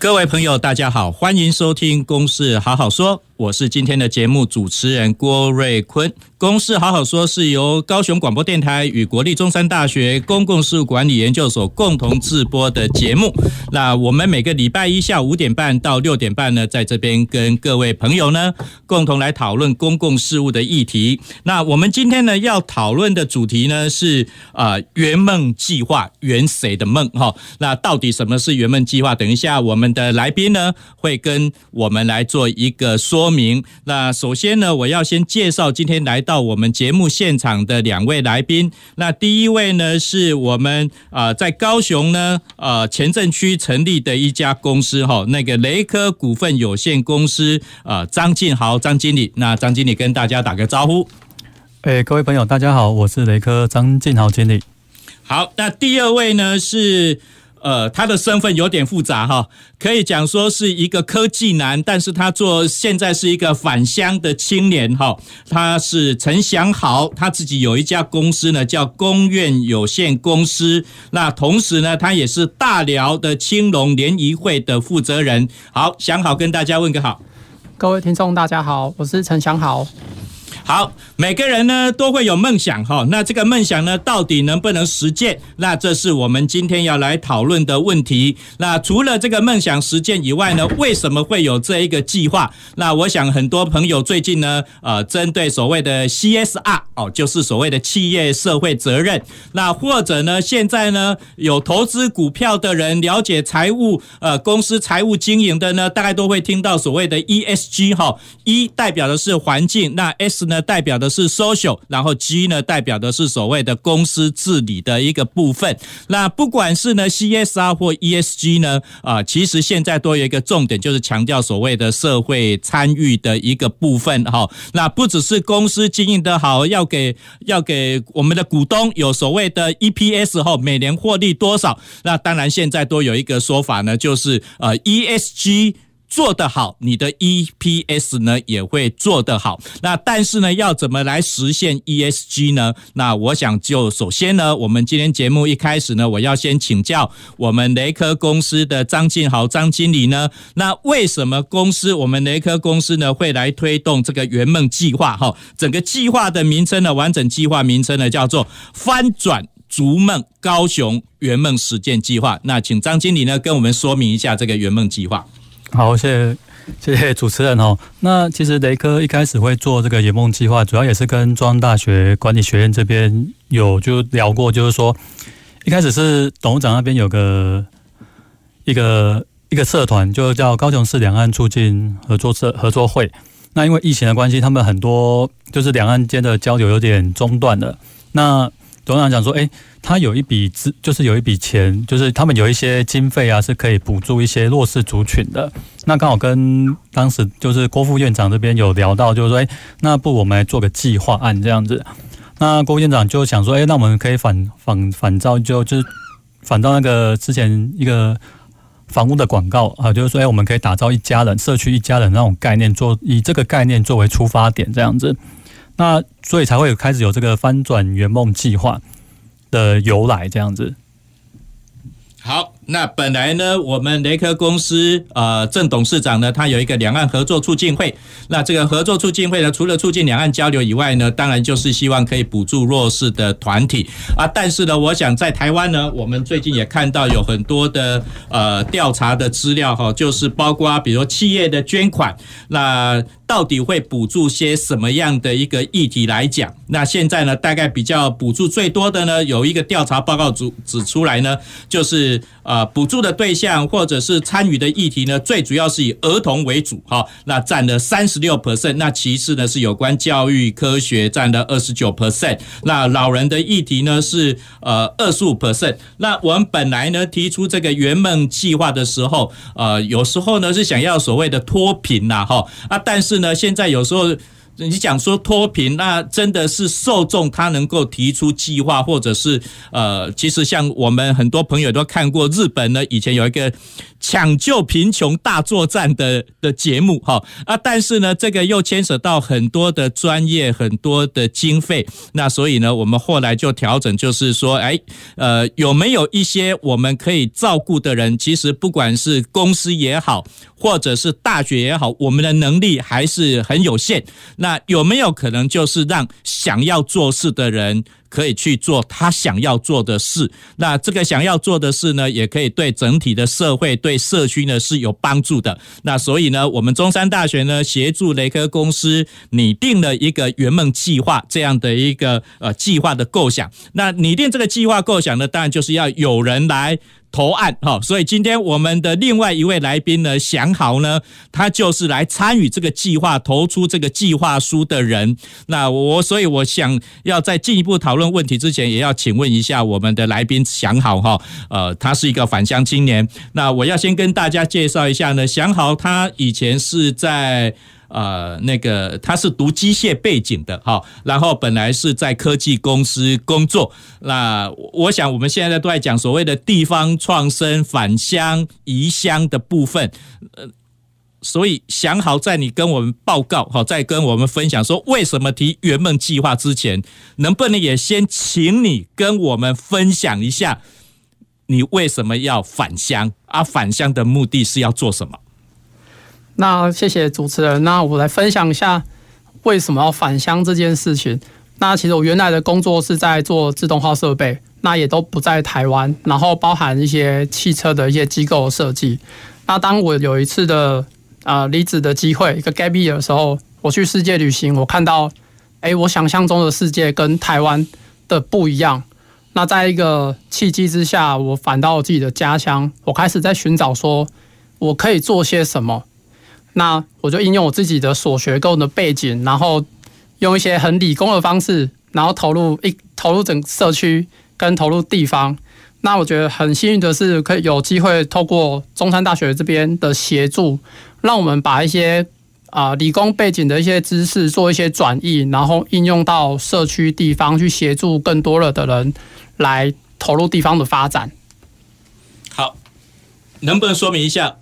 各位朋友，大家好，欢迎收听《公事好好说》，我是今天的节目主持人郭瑞坤。公事好好说是由高雄广播电台与国立中山大学公共事务管理研究所共同制播的节目。那我们每个礼拜一下午五点半到六点半呢，在这边跟各位朋友呢共同来讨论公共事务的议题。那我们今天呢要讨论的主题呢是啊圆梦计划，圆谁的梦？哈，那到底什么是圆梦计划？等一下我们的来宾呢会跟我们来做一个说明。那首先呢，我要先介绍今天来。到我们节目现场的两位来宾，那第一位呢是我们啊在高雄呢呃前镇区成立的一家公司哈，那个雷科股份有限公司啊张进豪张经理，那张经理跟大家打个招呼。哎，各位朋友，大家好，我是雷科张进豪经理。好，那第二位呢是。呃，他的身份有点复杂哈，可以讲说是一个科技男，但是他做现在是一个返乡的青年哈。他是陈祥豪，他自己有一家公司呢，叫工院有限公司。那同时呢，他也是大寮的青龙联谊会的负责人。好，祥豪跟大家问个好。各位听众大家好，我是陈祥豪。好，每个人呢都会有梦想哈，那这个梦想呢到底能不能实践？那这是我们今天要来讨论的问题。那除了这个梦想实践以外呢，为什么会有这一个计划？那我想很多朋友最近呢，呃，针对所谓的 CSR 哦，就是所谓的企业社会责任，那或者呢，现在呢有投资股票的人，了解财务呃公司财务经营的呢，大概都会听到所谓的 ESG 哈，E 代表的是环境，那 S 是呢？代表的是 social，然后 G 呢代表的是所谓的公司治理的一个部分。那不管是呢 CSR 或 ESG 呢，啊，其实现在都有一个重点，就是强调所谓的社会参与的一个部分哈。那不只是公司经营的好，要给要给我们的股东有所谓的 EPS 后每年获利多少？那当然现在都有一个说法呢，就是呃 ESG。做得好，你的 EPS 呢也会做得好。那但是呢，要怎么来实现 ESG 呢？那我想就首先呢，我们今天节目一开始呢，我要先请教我们雷科公司的张晋豪张经理呢。那为什么公司我们雷科公司呢会来推动这个圆梦计划？哈，整个计划的名称呢，完整计划名称呢叫做翻转逐梦高雄圆梦实践计划。那请张经理呢跟我们说明一下这个圆梦计划。好，谢谢谢谢主持人哦。那其实雷科一开始会做这个圆梦计划，主要也是跟中央大学管理学院这边有就聊过，就是说一开始是董事长那边有个一个一个社团，就叫高雄市两岸促进合作社合作会。那因为疫情的关系，他们很多就是两岸间的交流有点中断了。那董事长讲说，哎。他有一笔资，就是有一笔钱，就是他们有一些经费啊，是可以补助一些弱势族群的。那刚好跟当时就是郭副院长这边有聊到，就是说，哎，那不我们来做个计划案这样子。那郭院长就想说，哎，那我们可以反反反照，就就是反照那个之前一个房屋的广告啊，就是说，哎，我们可以打造一家人社区一家人那种概念，做以这个概念作为出发点这样子。那所以才会有开始有这个翻转圆梦计划的由来这样子。好，那本来呢，我们雷科公司呃郑董事长呢，他有一个两岸合作促进会。那这个合作促进会呢，除了促进两岸交流以外呢，当然就是希望可以补助弱势的团体啊。但是呢，我想在台湾呢，我们最近也看到有很多的呃调查的资料哈，就是包括比如企业的捐款，那到底会补助些什么样的一个议题来讲？那现在呢，大概比较补助最多的呢，有一个调查报告指指出来呢，就是。呃，呃补助的对象或者是参与的议题呢，最主要是以儿童为主哈，那占了三十六 percent，那其次呢是有关教育科学占了二十九 percent，那老人的议题呢是呃二十五 percent，那我们本来呢提出这个圆梦计划的时候，呃有时候呢是想要所谓的脱贫呐哈啊，但是呢现在有时候。你讲说脱贫，那真的是受众他能够提出计划，或者是呃，其实像我们很多朋友都看过日本呢，以前有一个。抢救贫穷大作战的的节目哈啊，但是呢，这个又牵扯到很多的专业、很多的经费，那所以呢，我们后来就调整，就是说，哎，呃，有没有一些我们可以照顾的人？其实不管是公司也好，或者是大学也好，我们的能力还是很有限。那有没有可能就是让想要做事的人？可以去做他想要做的事，那这个想要做的事呢，也可以对整体的社会、对社区呢是有帮助的。那所以呢，我们中山大学呢协助雷科公司拟定了一个圆梦计划这样的一个呃计划的构想。那拟定这个计划构想呢，当然就是要有人来。投案哈，所以今天我们的另外一位来宾呢，祥豪呢，他就是来参与这个计划、投出这个计划书的人。那我所以我想要在进一步讨论问题之前，也要请问一下我们的来宾祥豪哈，呃，他是一个返乡青年。那我要先跟大家介绍一下呢，祥豪他以前是在。呃，那个他是读机械背景的哈，然后本来是在科技公司工作。那我想我们现在都在讲所谓的地方创生、返乡、移乡的部分。呃，所以想好在你跟我们报告好，在跟我们分享说为什么提圆梦计划之前，能不能也先请你跟我们分享一下，你为什么要返乡？啊，返乡的目的是要做什么？那谢谢主持人。那我来分享一下为什么要返乡这件事情。那其实我原来的工作是在做自动化设备，那也都不在台湾，然后包含一些汽车的一些机构设计。那当我有一次的呃离职的机会，一个 gap year 的时候，我去世界旅行，我看到，哎，我想象中的世界跟台湾的不一样。那在一个契机之下，我返到自己的家乡，我开始在寻找说我可以做些什么。那我就应用我自己的所学跟我的背景，然后用一些很理工的方式，然后投入一投入整社区跟投入地方。那我觉得很幸运的是，可以有机会透过中山大学这边的协助，让我们把一些啊理工背景的一些知识做一些转译，然后应用到社区地方去协助更多了的人来投入地方的发展。好，能不能说明一下？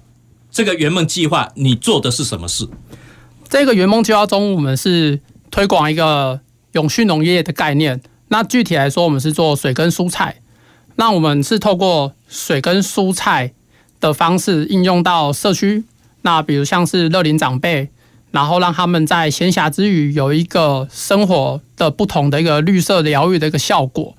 这个圆梦计划，你做的是什么事？这个圆梦计划中，我们是推广一个永续农业的概念。那具体来说，我们是做水耕蔬菜。那我们是透过水耕蔬菜的方式应用到社区。那比如像是乐龄长辈，然后让他们在闲暇之余有一个生活的不同的一个绿色疗愈的一个效果。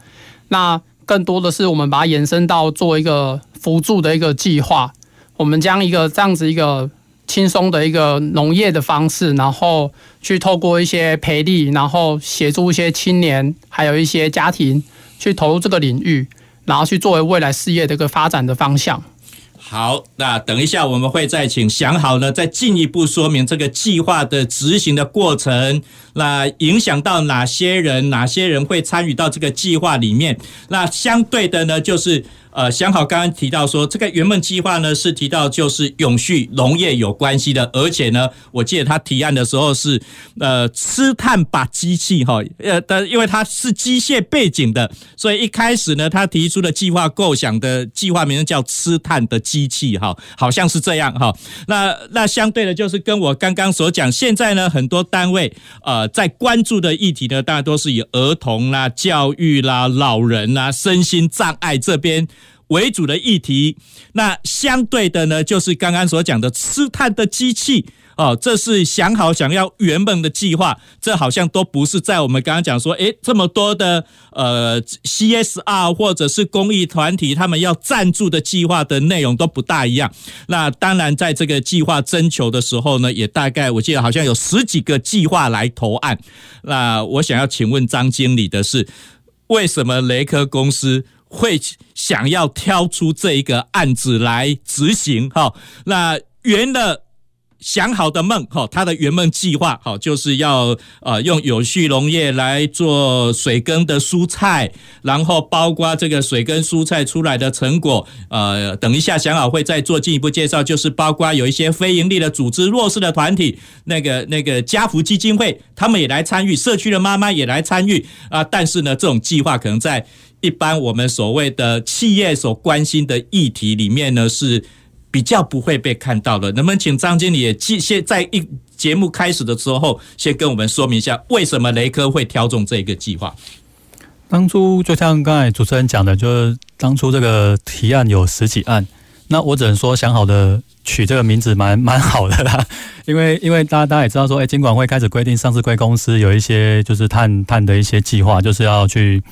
那更多的是我们把它延伸到做一个辅助的一个计划。我们将一个这样子一个轻松的一个农业的方式，然后去透过一些培力，然后协助一些青年，还有一些家庭去投入这个领域，然后去作为未来事业的一个发展的方向。好，那等一下我们会再请想好呢，再进一步说明这个计划的执行的过程，那影响到哪些人，哪些人会参与到这个计划里面？那相对的呢，就是。呃，想好刚刚提到说，这个圆梦计划呢是提到就是永续农业有关系的，而且呢，我记得他提案的时候是呃吃碳把机器哈，呃但，因为他是机械背景的，所以一开始呢，他提出的计划构想的计划名称叫吃碳的机器哈，好像是这样哈。那那相对的，就是跟我刚刚所讲，现在呢很多单位呃在关注的议题呢，大家都是以儿童啦、教育啦、老人啦、身心障碍这边。为主的议题，那相对的呢，就是刚刚所讲的吃碳的机器哦，这是想好想要圆梦的计划，这好像都不是在我们刚刚讲说，诶，这么多的呃 CSR 或者是公益团体他们要赞助的计划的内容都不大一样。那当然，在这个计划征求的时候呢，也大概我记得好像有十几个计划来投案。那我想要请问张经理的是，为什么雷科公司？会想要挑出这一个案子来执行？哈，那圆了。想好的梦，哈，他的圆梦计划，好，就是要呃用有序农业来做水耕的蔬菜，然后包括这个水耕蔬菜出来的成果，呃，等一下想好会再做进一步介绍，就是包括有一些非营利的组织、弱势的团体，那个那个家福基金会，他们也来参与，社区的妈妈也来参与啊。但是呢，这种计划可能在一般我们所谓的企业所关心的议题里面呢是。比较不会被看到的，能不能请张经理也先在一节目开始的时候，先跟我们说明一下，为什么雷科会挑中这个计划？当初就像刚才主持人讲的，就是当初这个提案有十几案，那我只能说想好的取这个名字蛮蛮好的啦，因为因为大家大家也知道说，哎，监管会开始规定上市贵公司有一些就是碳碳的一些计划，就是要去。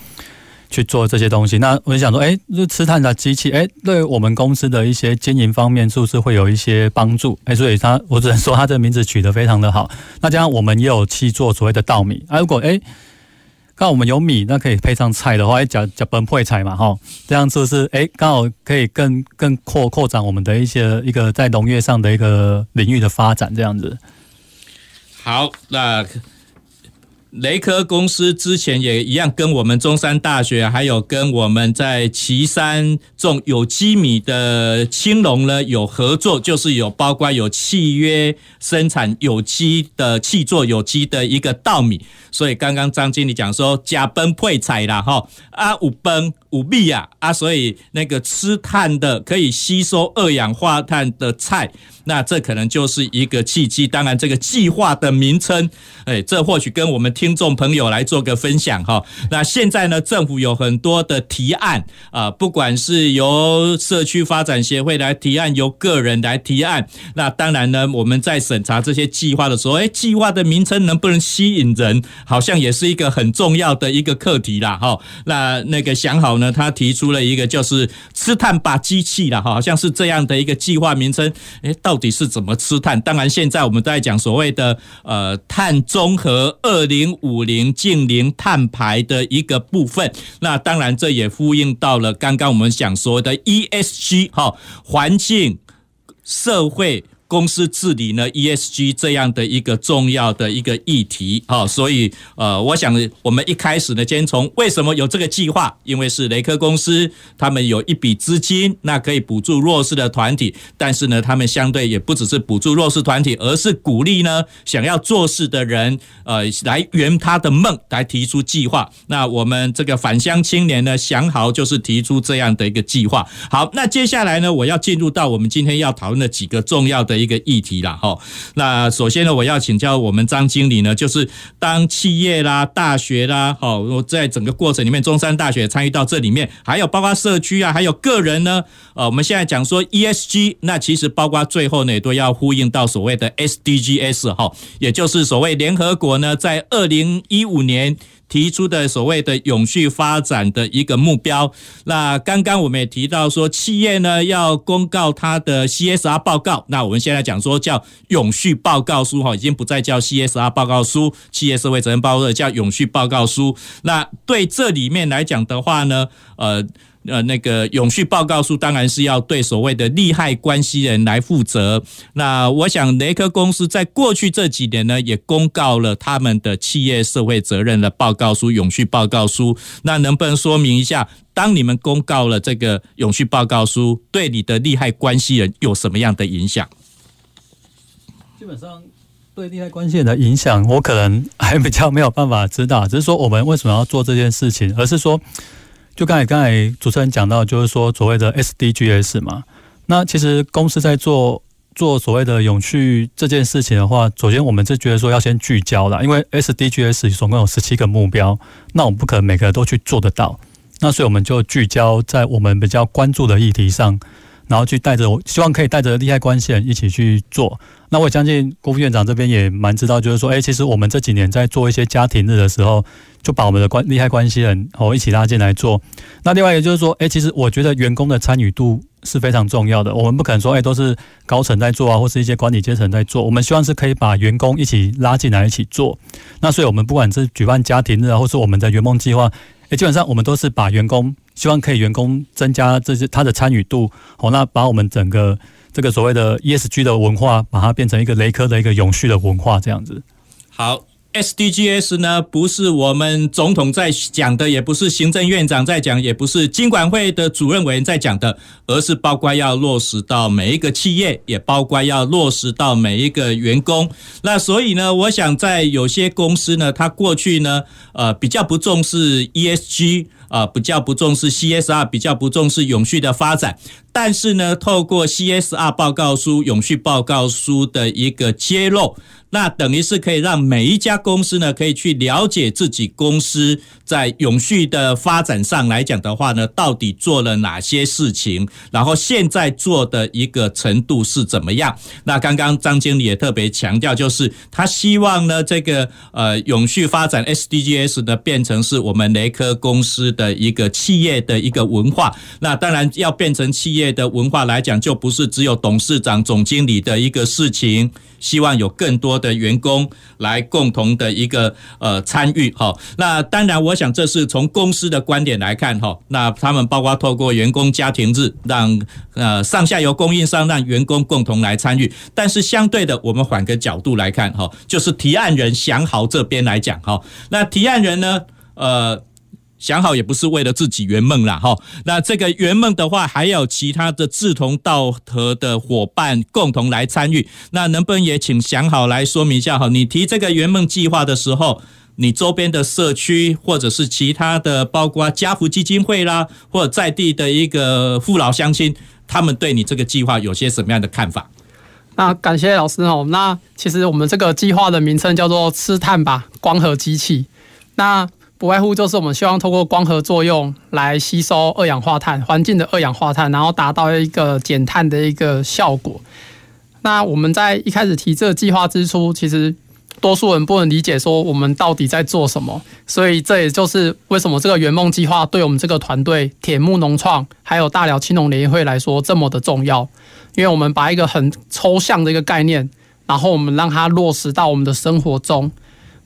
去做这些东西，那我就想说，哎，这吃碳的机器，哎，对我们公司的一些经营方面，是不是会有一些帮助？哎，所以他，我只能说他这个名字取得非常的好。那这样我们也有去做所谓的稻米，啊，如果哎，刚好我们有米，那可以配上菜的话，哎，讲讲本配菜嘛，哈，这样是不是哎，刚好可以更更扩扩展我们的一些一个在农业上的一个领域的发展，这样子。好，那。雷科公司之前也一样，跟我们中山大学，还有跟我们在岐山种有机米的青龙呢有合作，就是有包括有契约生产有机的气作有机的一个稻米。所以刚刚张经理讲说，假崩配彩啦，哈啊五崩五米啊啊，所以那个吃碳的可以吸收二氧化碳的菜。那这可能就是一个契机，当然这个计划的名称，哎，这或许跟我们听众朋友来做个分享哈。那现在呢，政府有很多的提案啊，不管是由社区发展协会来提案，由个人来提案，那当然呢，我们在审查这些计划的时候，哎，计划的名称能不能吸引人，好像也是一个很重要的一个课题啦哈。那那个想好呢，他提出了一个就是吃碳吧机器啦，哈，好像是这样的一个计划名称，哎，到。底是怎么吃碳？当然，现在我们在讲所谓的呃碳中和二零五零净零碳排的一个部分。那当然，这也呼应到了刚刚我们想说的 ESG 哈，环境、社会。公司治理呢，ESG 这样的一个重要的一个议题，好，所以呃，我想我们一开始呢，先从为什么有这个计划，因为是雷科公司，他们有一笔资金，那可以补助弱势的团体，但是呢，他们相对也不只是补助弱势团体，而是鼓励呢想要做事的人，呃，来圆他的梦，来提出计划。那我们这个返乡青年呢，祥豪就是提出这样的一个计划。好，那接下来呢，我要进入到我们今天要讨论的几个重要的。一一个议题啦，哈。那首先呢，我要请教我们张经理呢，就是当企业啦、大学啦，好，我在整个过程里面，中山大学参与到这里面，还有包括社区啊，还有个人呢，呃，我们现在讲说 ESG，那其实包括最后呢，也都要呼应到所谓的 SDGs 哈，也就是所谓联合国呢，在二零一五年。提出的所谓的永续发展的一个目标，那刚刚我们也提到说，企业呢要公告它的 CSR 报告，那我们现在讲说叫永续报告书哈，已经不再叫 CSR 报告书，企业社会责任报告叫永续报告书。那对这里面来讲的话呢，呃。呃，那个永续报告书当然是要对所谓的利害关系人来负责。那我想雷科公司在过去这几年呢，也公告了他们的企业社会责任的报告书、永续报告书。那能不能说明一下，当你们公告了这个永续报告书，对你的利害关系人有什么样的影响？基本上对利害关系人的影响，我可能还比较没有办法知道。只是说我们为什么要做这件事情，而是说。就刚才刚才主持人讲到，就是说所谓的 SDGs 嘛，那其实公司在做做所谓的永续这件事情的话，首先我们是觉得说要先聚焦了，因为 SDGs 总共有十七个目标，那我们不可能每个都去做得到，那所以我们就聚焦在我们比较关注的议题上，然后去带着，希望可以带着利害关系人一起去做。那我相信郭副院长这边也蛮知道，就是说，哎，其实我们这几年在做一些家庭日的时候，就把我们的关利害关系人哦一起拉进来做。那另外一个就是说，哎，其实我觉得员工的参与度是非常重要的。我们不可能说，哎，都是高层在做啊，或是一些管理阶层在做。我们希望是可以把员工一起拉进来一起做。那所以我们不管是举办家庭日啊，或是我们的圆梦计划，哎，基本上我们都是把员工希望可以员工增加这些他的参与度，好，那把我们整个这个所谓的 ESG 的文化，把它变成一个雷科的一个永续的文化，这样子。好。SDGs 呢，不是我们总统在讲的，也不是行政院长在讲，也不是金管会的主任委员在讲的，而是包括要落实到每一个企业，也包括要落实到每一个员工。那所以呢，我想在有些公司呢，它过去呢，呃，比较不重视 ESG 啊、比较不重视 CSR，比较不重视永续的发展。但是呢，透过 CSR 报告书、永续报告书的一个揭露。那等于是可以让每一家公司呢，可以去了解自己公司在永续的发展上来讲的话呢，到底做了哪些事情，然后现在做的一个程度是怎么样？那刚刚张经理也特别强调，就是他希望呢，这个呃永续发展 SDGs 呢，变成是我们雷科公司的一个企业的一个文化。那当然要变成企业的文化来讲，就不是只有董事长、总经理的一个事情。希望有更多的员工来共同的一个呃参与哈。那当然，我想这是从公司的观点来看哈。那他们包括透过员工家庭日，让呃上下游供应商让员工共同来参与。但是相对的，我们换个角度来看哈，就是提案人祥豪这边来讲哈。那提案人呢，呃。想好也不是为了自己圆梦啦，哈。那这个圆梦的话，还有其他的志同道合的伙伴共同来参与。那能不能也请想好来说明一下哈？你提这个圆梦计划的时候，你周边的社区或者是其他的，包括家福基金会啦，或者在地的一个父老乡亲，他们对你这个计划有些什么样的看法？那感谢老师哦。那其实我们这个计划的名称叫做“吃碳吧，光合机器”。那不外乎就是我们希望透过光合作用来吸收二氧化碳，环境的二氧化碳，然后达到一个减碳的一个效果。那我们在一开始提这个计划之初，其实多数人不能理解说我们到底在做什么，所以这也就是为什么这个圆梦计划对我们这个团队铁木农创还有大寮青农联谊会来说这么的重要，因为我们把一个很抽象的一个概念，然后我们让它落实到我们的生活中。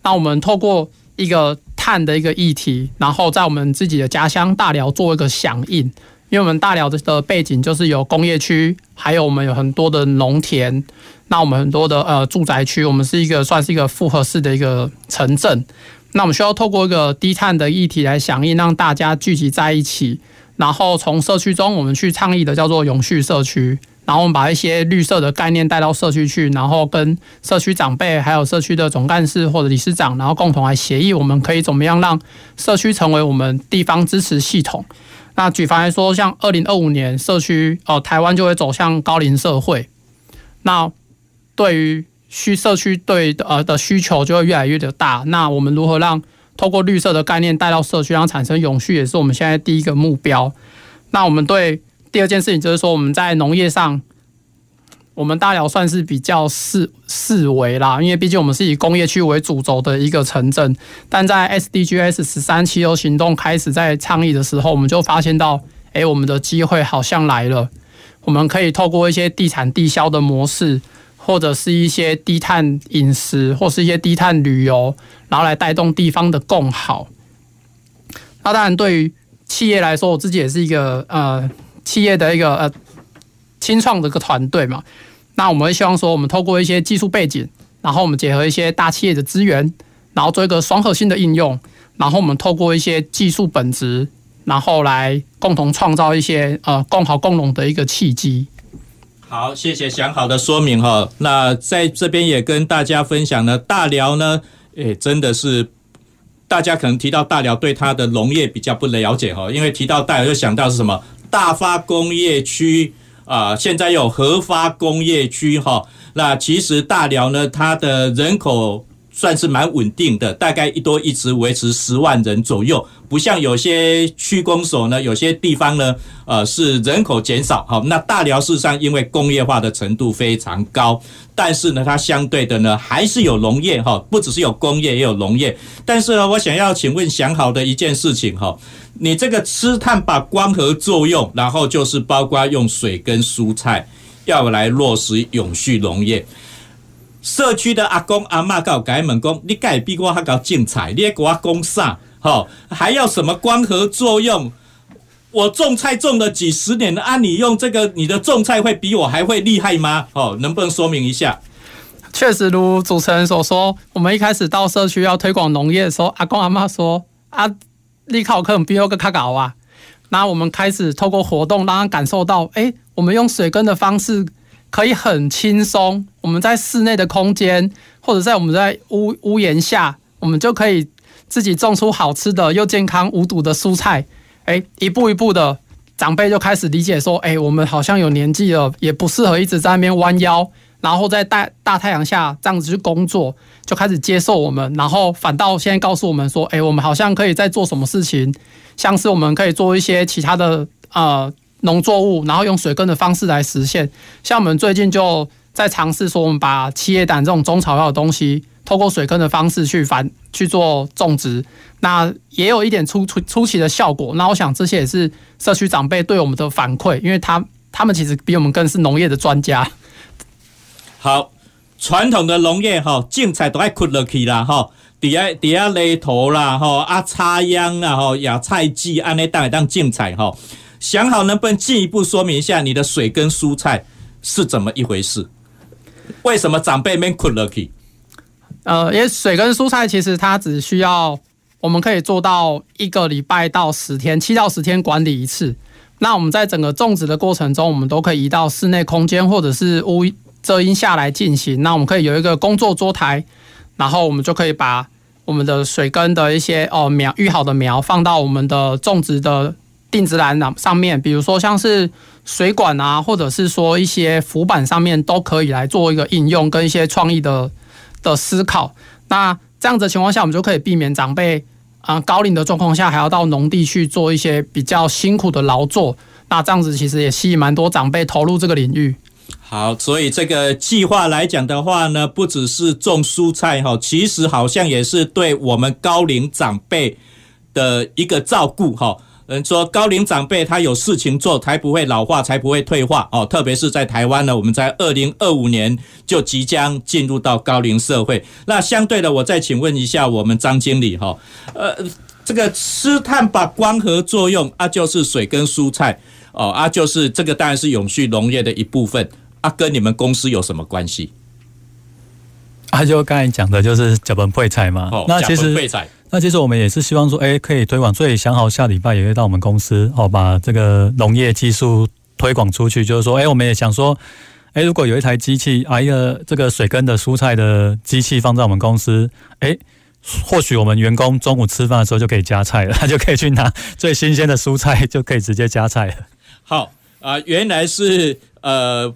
那我们透过一个碳的一个议题，然后在我们自己的家乡大寮做一个响应，因为我们大寮的背景就是有工业区，还有我们有很多的农田，那我们很多的呃住宅区，我们是一个算是一个复合式的一个城镇，那我们需要透过一个低碳的议题来响应，让大家聚集在一起，然后从社区中我们去倡议的叫做永续社区。然后我们把一些绿色的概念带到社区去，然后跟社区长辈，还有社区的总干事或者理事长，然后共同来协议，我们可以怎么样让社区成为我们地方支持系统。那举凡来说，像二零二五年社区哦，台湾就会走向高龄社会，那对于需社区对呃的需求就会越来越的大。那我们如何让透过绿色的概念带到社区，让产生永续，也是我们现在第一个目标。那我们对。第二件事情就是说，我们在农业上，我们大寮算是比较四四维啦，因为毕竟我们是以工业区为主轴的一个城镇。但在 SDGs 十三汽油行动开始在倡议的时候，我们就发现到，哎，我们的机会好像来了。我们可以透过一些地产地销的模式，或者是一些低碳饮食，或是一些低碳旅游，然后来带动地方的共好。那当然，对于企业来说，我自己也是一个呃。企业的一个呃新创的一个团队嘛，那我们希望说，我们透过一些技术背景，然后我们结合一些大企业的资源，然后做一个双核心的应用，然后我们透过一些技术本质，然后来共同创造一些呃共好共荣的一个契机。好，谢谢想好的说明哈。那在这边也跟大家分享呢，大寮呢，诶，真的是大家可能提到大寮，对它的农业比较不了解哈，因为提到大寮就想到是什么？大发工业区啊，现在有合发工业区哈。那其实大寮呢，它的人口算是蛮稳定的，大概一多一直维持十万人左右。不像有些区公所呢，有些地方呢，呃，是人口减少。好，那大寮事实上因为工业化的程度非常高，但是呢，它相对的呢，还是有农业哈，不只是有工业，也有农业。但是呢，我想要请问想好的一件事情哈。你这个吃碳把光合作用，然后就是包括用水跟蔬菜，要来落实永续农业。社区的阿公阿嬷搞改门工，你改比我还搞精彩，你还给我讲啥？好，还要什么光合作用？我种菜种了几十年了啊，你用这个，你的种菜会比我还会厉害吗？哦，能不能说明一下？确实如主持人所说，我们一开始到社区要推广农业的时候，阿公阿妈说啊，你考可能比我个卡高啊。那我们开始透过活动，让他感受到，哎，我们用水耕的方式可以很轻松。我们在室内的空间，或者在我们在屋屋檐下，我们就可以自己种出好吃的又健康无毒的蔬菜。哎，一步一步的，长辈就开始理解说，哎，我们好像有年纪了，也不适合一直在那边弯腰，然后在大大太阳下这样子去工作，就开始接受我们，然后反倒现在告诉我们说，哎，我们好像可以在做什么事情。像是我们可以做一些其他的呃农作物，然后用水耕的方式来实现。像我们最近就在尝试说，我们把七叶胆这种中草药的东西，透过水耕的方式去繁去做种植，那也有一点出出出奇的效果。那我想这些也是社区长辈对我们的反馈，因为他他们其实比我们更是农业的专家。好，传统的农业哈，种菜都爱ขุ落去啦哈。底下底下犁头啦，吼啊插秧啦，吼亚菜剂，安尼当来当种菜吼。想好能不能进一步说明一下你的水跟蔬菜是怎么一回事？为什么长辈们困了去？呃，因为水跟蔬菜其实它只需要我们可以做到一个礼拜到十天，七到十天管理一次。那我们在整个种植的过程中，我们都可以移到室内空间或者是屋遮阴下来进行。那我们可以有一个工作桌台。然后我们就可以把我们的水耕的一些哦苗育好的苗放到我们的种植的定植栏上面，比如说像是水管啊，或者是说一些浮板上面都可以来做一个应用跟一些创意的的思考。那这样子情况下，我们就可以避免长辈啊高龄的状况下还要到农地去做一些比较辛苦的劳作。那这样子其实也吸引蛮多长辈投入这个领域。好，所以这个计划来讲的话呢，不只是种蔬菜哈，其实好像也是对我们高龄长辈的一个照顾哈。嗯，说高龄长辈他有事情做，才不会老化，才不会退化哦。特别是在台湾呢，我们在二零二五年就即将进入到高龄社会。那相对的，我再请问一下我们张经理哈，呃，这个吃碳把光合作用啊，就是水跟蔬菜哦啊，就是这个当然是永续农业的一部分。啊，跟你们公司有什么关系？啊，就刚才讲的就是脚本配菜嘛。哦，那其实，那其实我们也是希望说，哎，可以推广。所以想好下礼拜也会到我们公司，哦，把这个农业技术推广出去。就是说，哎，我们也想说，哎，如果有一台机器啊，一个这个水耕的蔬菜的机器放在我们公司，哎，或许我们员工中午吃饭的时候就可以加菜了，他 就可以去拿最新鲜的蔬菜，就可以直接加菜了。好啊，原来是呃。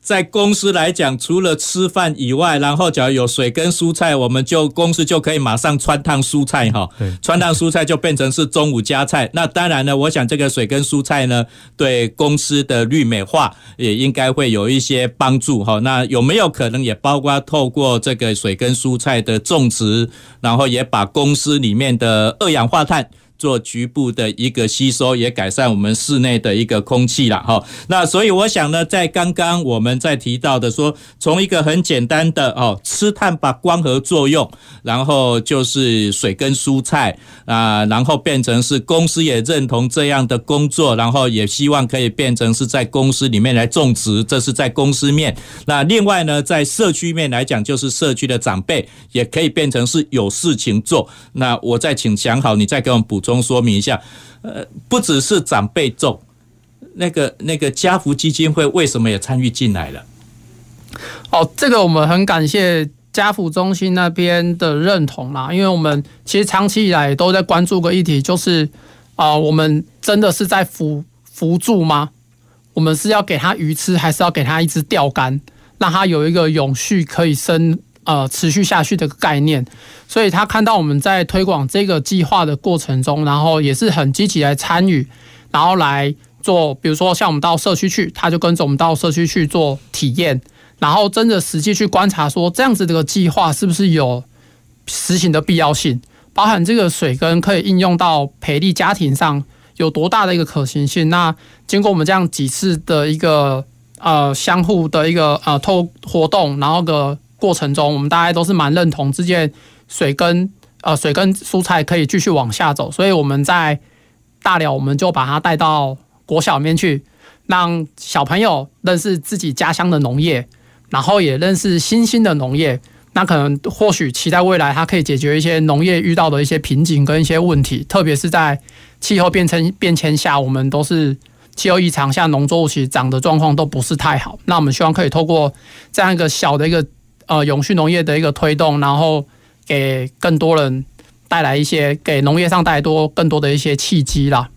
在公司来讲，除了吃饭以外，然后只要有水跟蔬菜，我们就公司就可以马上穿烫蔬菜哈。穿烫蔬菜就变成是中午加菜。那当然呢，我想这个水跟蔬菜呢，对公司的绿美化也应该会有一些帮助哈。那有没有可能也包括透过这个水跟蔬菜的种植，然后也把公司里面的二氧化碳，做局部的一个吸收，也改善我们室内的一个空气了哈。那所以我想呢，在刚刚我们在提到的说，从一个很简单的哦，吃碳把光合作用，然后就是水跟蔬菜啊，然后变成是公司也认同这样的工作，然后也希望可以变成是在公司里面来种植，这是在公司面。那另外呢，在社区面来讲，就是社区的长辈也可以变成是有事情做。那我再请想好，你再给我们补充。中说明一下，呃，不只是长辈种，那个那个家福基金会为什么也参与进来了？哦，这个我们很感谢家福中心那边的认同啦，因为我们其实长期以来都在关注个议题，就是啊、我们真的是在扶扶助吗？我们是要给他鱼吃，还是要给他一支钓竿，让他有一个永续可以生？呃，持续下去的概念，所以他看到我们在推广这个计划的过程中，然后也是很积极来参与，然后来做，比如说像我们到社区去，他就跟着我们到社区去做体验，然后真的实际去观察，说这样子这个计划是不是有实行的必要性，包含这个水耕可以应用到培力家庭上有多大的一个可行性。那经过我们这样几次的一个呃相互的一个呃透活动，然后个。过程中，我们大家都是蛮认同这件水耕呃水耕蔬菜可以继续往下走，所以我们在大寮我们就把它带到国小里面去，让小朋友认识自己家乡的农业，然后也认识新兴的农业。那可能或许期待未来它可以解决一些农业遇到的一些瓶颈跟一些问题，特别是在气候变迁变迁下，我们都是气候异常下，农作物其实长的状况都不是太好。那我们希望可以透过这样一个小的一个呃永续农业的一个推动，然后给更多人带来一些给农业上带来多更多的一些契机啦。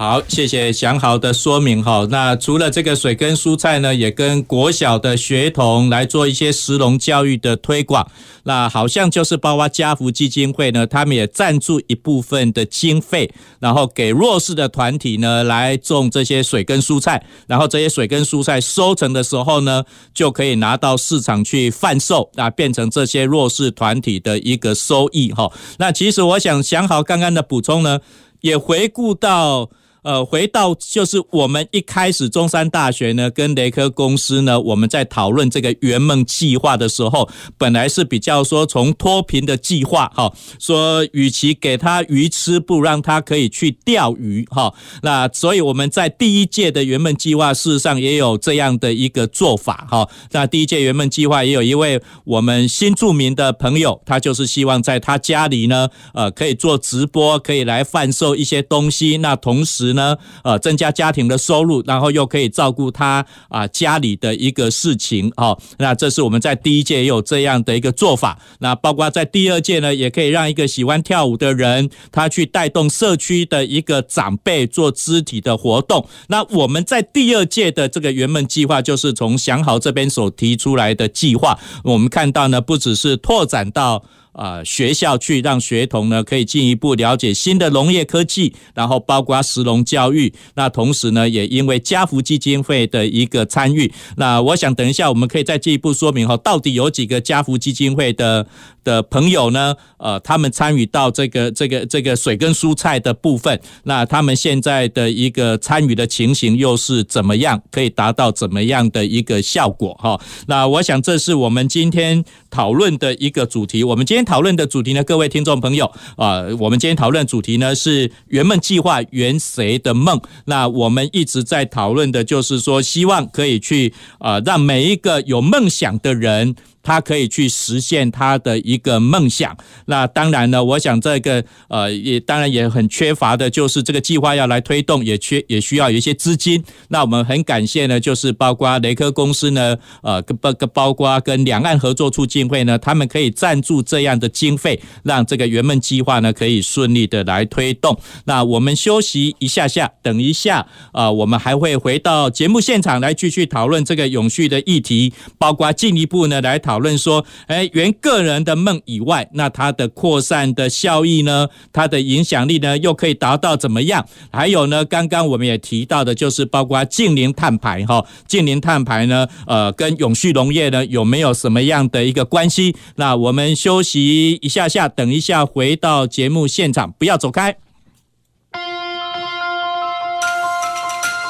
好，谢谢祥豪的说明哈。那除了这个水跟蔬菜呢，也跟国小的学童来做一些食农教育的推广。那好像就是包括家福基金会呢，他们也赞助一部分的经费，然后给弱势的团体呢来种这些水跟蔬菜。然后这些水跟蔬菜收成的时候呢，就可以拿到市场去贩售，那变成这些弱势团体的一个收益哈。那其实我想祥豪刚刚的补充呢，也回顾到。呃，回到就是我们一开始中山大学呢，跟雷科公司呢，我们在讨论这个圆梦计划的时候，本来是比较说从脱贫的计划哈，说与其给他鱼吃，不让他可以去钓鱼哈。那所以我们在第一届的圆梦计划，事实上也有这样的一个做法哈。那第一届圆梦计划也有一位我们新著名的朋友，他就是希望在他家里呢，呃，可以做直播，可以来贩售一些东西，那同时。呢，呃，增加家庭的收入，然后又可以照顾他啊家里的一个事情哦。那这是我们在第一届也有这样的一个做法。那包括在第二届呢，也可以让一个喜欢跳舞的人，他去带动社区的一个长辈做肢体的活动。那我们在第二届的这个圆梦计划，就是从祥豪这边所提出来的计划，我们看到呢，不只是拓展到。啊，学校去让学童呢可以进一步了解新的农业科技，然后包括石龙教育。那同时呢，也因为家福基金会的一个参与，那我想等一下我们可以再进一步说明哈，到底有几个家福基金会的的朋友呢？呃，他们参与到这个这个这个水跟蔬菜的部分，那他们现在的一个参与的情形又是怎么样？可以达到怎么样的一个效果？哈，那我想这是我们今天讨论的一个主题。我们今天。讨论的主题呢，各位听众朋友啊，我们今天讨论主题呢是圆梦计划，圆谁的梦？那我们一直在讨论的就是说，希望可以去啊，让每一个有梦想的人。他可以去实现他的一个梦想。那当然呢，我想这个呃，也当然也很缺乏的，就是这个计划要来推动，也缺也需要有一些资金。那我们很感谢呢，就是包括雷科公司呢，呃，跟包包括跟两岸合作促进会呢，他们可以赞助这样的经费，让这个圆梦计划呢可以顺利的来推动。那我们休息一下下，等一下啊、呃，我们还会回到节目现场来继续讨论这个永续的议题，包括进一步呢来讨。讨论说，哎，圆个人的梦以外，那它的扩散的效益呢？它的影响力呢？又可以达到怎么样？还有呢？刚刚我们也提到的，就是包括净零碳排哈，净零碳排呢？呃，跟永续农业呢有没有什么样的一个关系？那我们休息一下下，等一下回到节目现场，不要走开。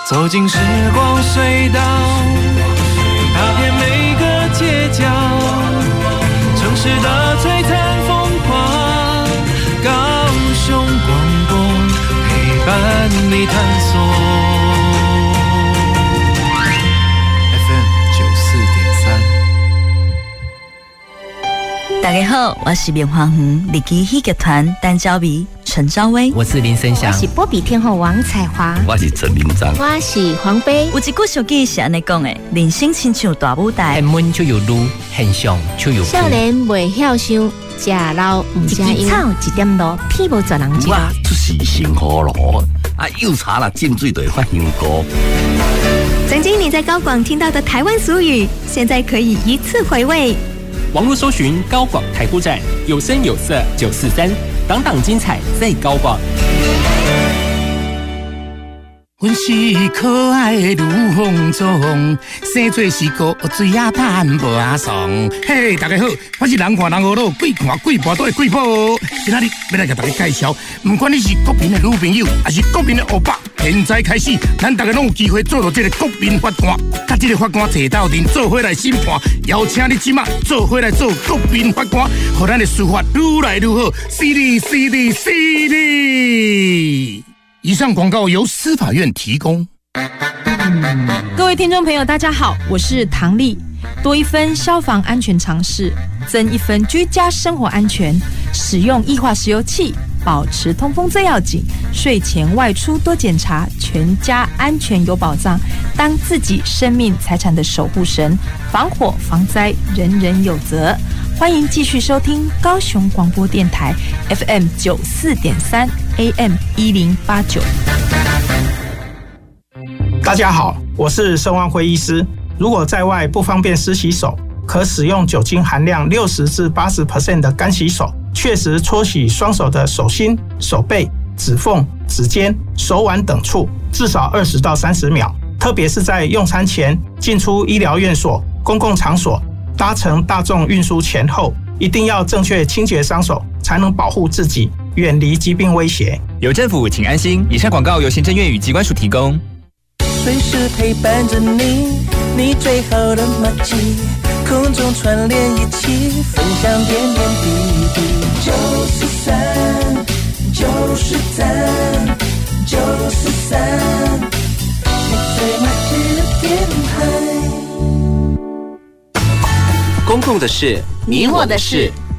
走进时光隧道，是的璀璨风光，高雄广播陪伴你探索。大家好，我是棉花糖立基戏剧团单焦鼻陈昭威，我是林生祥，我是波比天后王彩华，我是陈明章，我是黄飞。有一句俗语是安尼讲的：人生亲像大舞台，很闷就有路，很香就有。少年未晓想，食老唔食油，一草一点露，天无绝人就是幸福路，啊，又查啦，浸水就会发香菇。曾经你在高广听到的台湾俗语，现在可以一次回味。网络搜寻高广台呼站，有声有色九四三，档档精彩在高广。阮是可爱的卢凤忠，生做是个水鸭蛋无阿爽。嘿，大家好，我是人看人好路，鬼看鬼跋倒的鬼婆。今仔日要来给大家介绍，不管你是国民的女朋友，还是国民的欧巴，现在开始，咱大家拢有机会做到这个国民法官，甲这个法官坐斗阵，做伙来审判，邀请你即马做伙来做国民法官，让咱的司法愈来愈好，是哩是哩是哩。以上广告由司法院提供。各位听众朋友，大家好，我是唐丽。多一分消防安全常识，增一分居家生活安全。使用液化石油气，保持通风最要紧。睡前外出多检查，全家安全有保障。当自己生命财产的守护神，防火防灾人人有责。欢迎继续收听高雄广播电台 FM 九四点三 AM 一零八九。大家好，我是盛万辉医师。如果在外不方便湿洗手，可使用酒精含量六十至八十 percent 的干洗手，确实搓洗双手的手心、手背、指缝、指尖、手腕等处，至少二十到三十秒。特别是在用餐前、进出医疗院所、公共场所、搭乘大众运输前后，一定要正确清洁双手，才能保护自己，远离疾病威胁。有政府，请安心。以上广告由行政院与机关署提供。随时陪伴着你，你最好的麻吉，空中串联一起，分享点点滴滴。九四三，九四三，九四三，你最麻吉的电台。公共的事，你我的事。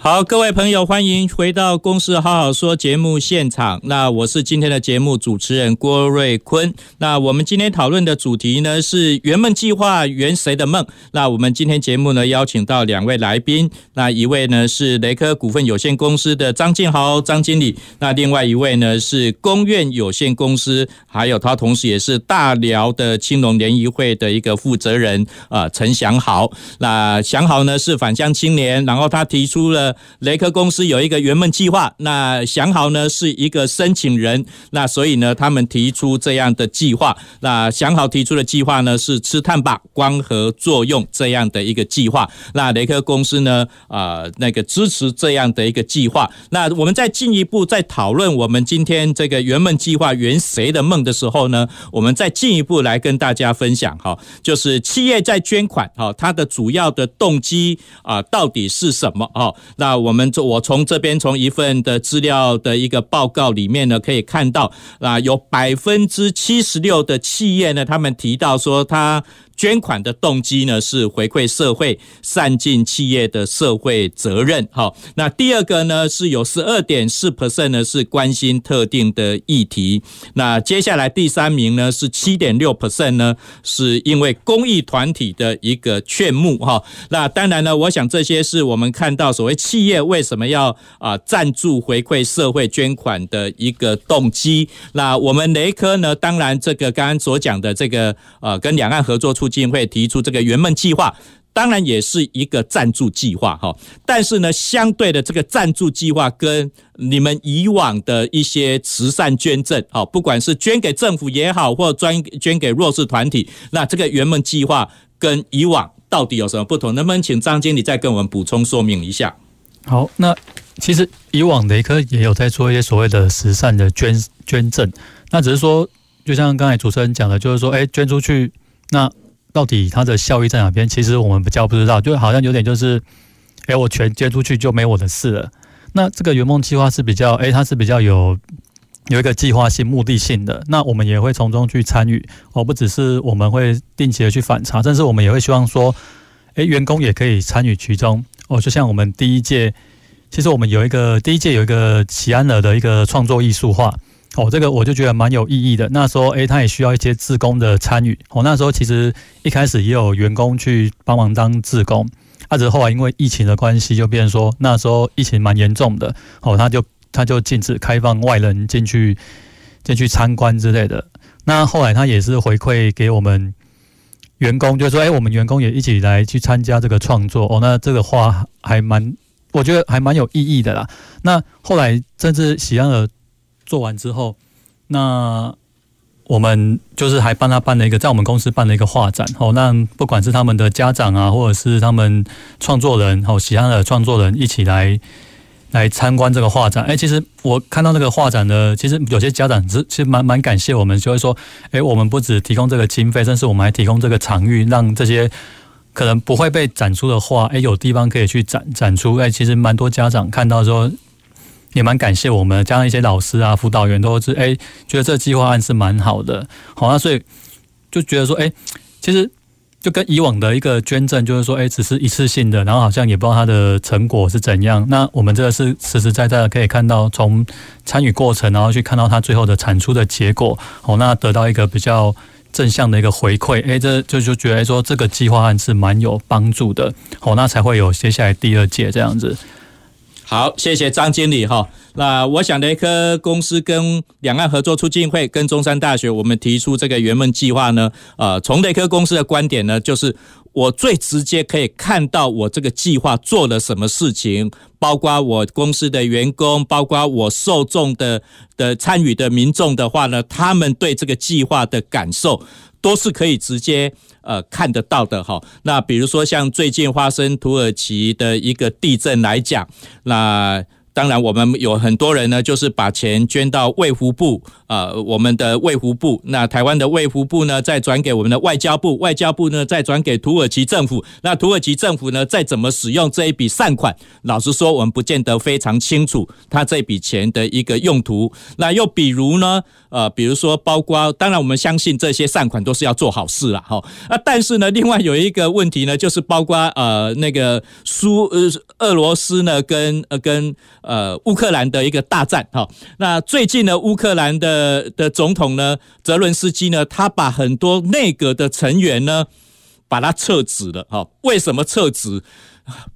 好，各位朋友，欢迎回到《公司好好说》节目现场。那我是今天的节目主持人郭瑞坤。那我们今天讨论的主题呢是圆梦计划圆谁的梦？那我们今天节目呢邀请到两位来宾。那一位呢是雷科股份有限公司的张建豪张经理。那另外一位呢是工苑有限公司，还有他同时也是大辽的青农联谊会的一个负责人啊陈祥豪。那祥豪呢是返乡青年，然后他提出了。雷克公司有一个圆梦计划，那祥豪呢是一个申请人，那所以呢，他们提出这样的计划。那祥豪提出的计划呢是吃碳吧光合作用这样的一个计划。那雷克公司呢，啊、呃，那个支持这样的一个计划。那我们再进一步再讨论我们今天这个圆梦计划圆谁的梦的时候呢，我们再进一步来跟大家分享哈，就是企业在捐款哈，它的主要的动机啊到底是什么啊？那我们这我从这边从一份的资料的一个报告里面呢，可以看到啊，有百分之七十六的企业呢，他们提到说他。捐款的动机呢是回馈社会，善尽企业的社会责任。好，那第二个呢是有十二点四 percent 呢是关心特定的议题。那接下来第三名呢是七点六 percent 呢是因为公益团体的一个劝募。哈，那当然呢，我想这些是我们看到所谓企业为什么要啊赞助回馈社会捐款的一个动机。那我们雷科呢，当然这个刚刚所讲的这个呃跟两岸合作出。基金会提出这个圆梦计划，当然也是一个赞助计划哈。但是呢，相对的这个赞助计划跟你们以往的一些慈善捐赠，好，不管是捐给政府也好，或专捐给弱势团体，那这个圆梦计划跟以往到底有什么不同？能不能请张经理再跟我们补充说明一下？好，那其实以往雷科也有在做一些所谓的慈善的捐捐赠，那只是说，就像刚才主持人讲的，就是说，哎，捐出去那。到底它的效益在哪边？其实我们比较不知道，就好像有点就是，哎，我全捐出去就没我的事了。那这个圆梦计划是比较，哎，它是比较有有一个计划性、目的性的。那我们也会从中去参与，哦，不只是我们会定期的去反查，但是我们也会希望说，哎，员工也可以参与其中。哦，就像我们第一届，其实我们有一个第一届有一个齐安儿的一个创作艺术化。哦，这个我就觉得蛮有意义的。那时候，诶，他也需要一些志工的参与。哦，那时候其实一开始也有员工去帮忙当志工，啊，只是后来因为疫情的关系，就变成说那时候疫情蛮严重的，哦，他就他就禁止开放外人进去进去参观之类的。那后来他也是回馈给我们员工，就是说，诶，我们员工也一起来去参加这个创作。哦，那这个话还蛮，我觉得还蛮有意义的啦。那后来甚至喜安儿。做完之后，那我们就是还帮他办了一个，在我们公司办了一个画展。哦，那不管是他们的家长啊，或者是他们创作人，哦，喜欢的创作人一起来来参观这个画展。哎，其实我看到那个画展呢，其实有些家长是其实蛮蛮感谢我们，就会说，哎，我们不只提供这个经费，甚至我们还提供这个场域，让这些可能不会被展出的画，哎，有地方可以去展展出。哎，其实蛮多家长看到说，也蛮感谢我们，加上一些老师啊、辅导员都是哎，觉得这个计划案是蛮好的。好，那所以就觉得说，哎，其实。就跟以往的一个捐赠，就是说，哎，只是一次性的，然后好像也不知道它的成果是怎样。那我们这个是实实在在的可以看到，从参与过程，然后去看到它最后的产出的结果，好，那得到一个比较正向的一个回馈，哎，这就就觉得说这个计划案是蛮有帮助的，哦，那才会有接下来第二届这样子。好，谢谢张经理哈。那我想雷科公司跟两岸合作促进会跟中山大学，我们提出这个圆梦计划呢，呃，从雷科公司的观点呢，就是我最直接可以看到我这个计划做了什么事情，包括我公司的员工，包括我受众的的参与的民众的话呢，他们对这个计划的感受都是可以直接。呃，看得到的哈，那比如说像最近发生土耳其的一个地震来讲，那。当然，我们有很多人呢，就是把钱捐到卫福部，呃，我们的卫福部。那台湾的卫福部呢，再转给我们的外交部，外交部呢，再转给土耳其政府。那土耳其政府呢，再怎么使用这一笔善款，老实说，我们不见得非常清楚他这笔钱的一个用途。那又比如呢，呃，比如说，包括当然，我们相信这些善款都是要做好事了，哈。啊，但是呢，另外有一个问题呢，就是包括呃，那个苏呃俄罗斯呢，跟呃跟。呃，乌克兰的一个大战哈，那最近呢，乌克兰的的总统呢，泽伦斯基呢，他把很多内阁的成员呢，把他撤职了哈。为什么撤职？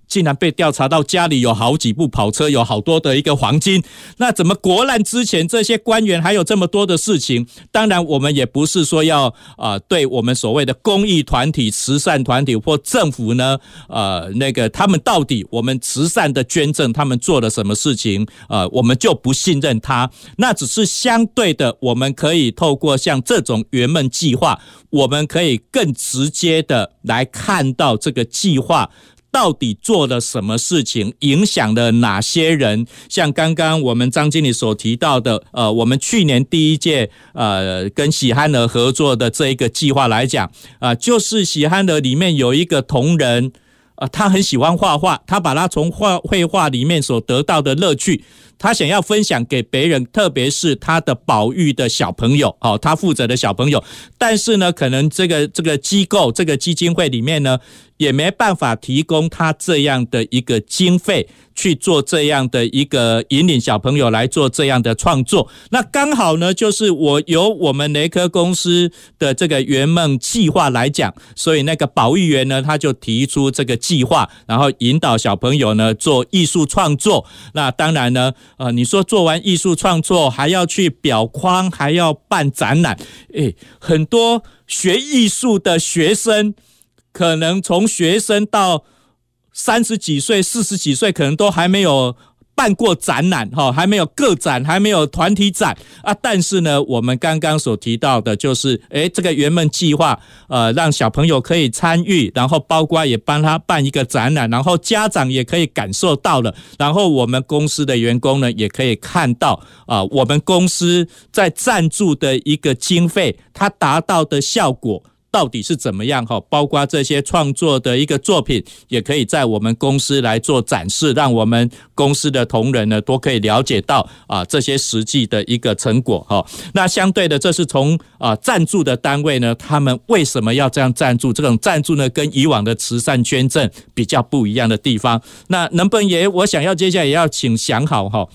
竟然被调查到家里有好几部跑车，有好多的一个黄金，那怎么国难之前这些官员还有这么多的事情？当然，我们也不是说要啊、呃，对我们所谓的公益团体、慈善团体或政府呢，呃，那个他们到底我们慈善的捐赠，他们做了什么事情？呃，我们就不信任他。那只是相对的，我们可以透过像这种圆梦计划，我们可以更直接的来看到这个计划。到底做了什么事情，影响了哪些人？像刚刚我们张经理所提到的，呃，我们去年第一届呃跟喜憨儿合作的这一个计划来讲，啊、呃，就是喜憨儿里面有一个同仁，啊、呃，他很喜欢画画，他把他从画绘画里面所得到的乐趣。他想要分享给别人，特别是他的保育的小朋友，哦，他负责的小朋友。但是呢，可能这个这个机构、这个基金会里面呢，也没办法提供他这样的一个经费去做这样的一个引领小朋友来做这样的创作。那刚好呢，就是我由我们雷科公司的这个圆梦计划来讲，所以那个保育员呢，他就提出这个计划，然后引导小朋友呢做艺术创作。那当然呢。啊、呃，你说做完艺术创作还要去裱框，还要办展览，诶，很多学艺术的学生，可能从学生到三十几岁、四十几岁，可能都还没有。办过展览哈，还没有个展，还没有团体展啊。但是呢，我们刚刚所提到的，就是诶，这个圆梦计划，呃，让小朋友可以参与，然后包括也帮他办一个展览，然后家长也可以感受到了，然后我们公司的员工呢，也可以看到啊，我们公司在赞助的一个经费，它达到的效果。到底是怎么样哈？包括这些创作的一个作品，也可以在我们公司来做展示，让我们公司的同仁呢都可以了解到啊这些实际的一个成果哈。那相对的，这是从啊赞助的单位呢，他们为什么要这样赞助？这种赞助呢，跟以往的慈善捐赠比较不一样的地方。那能不能也？我想要接下来也要请想好哈。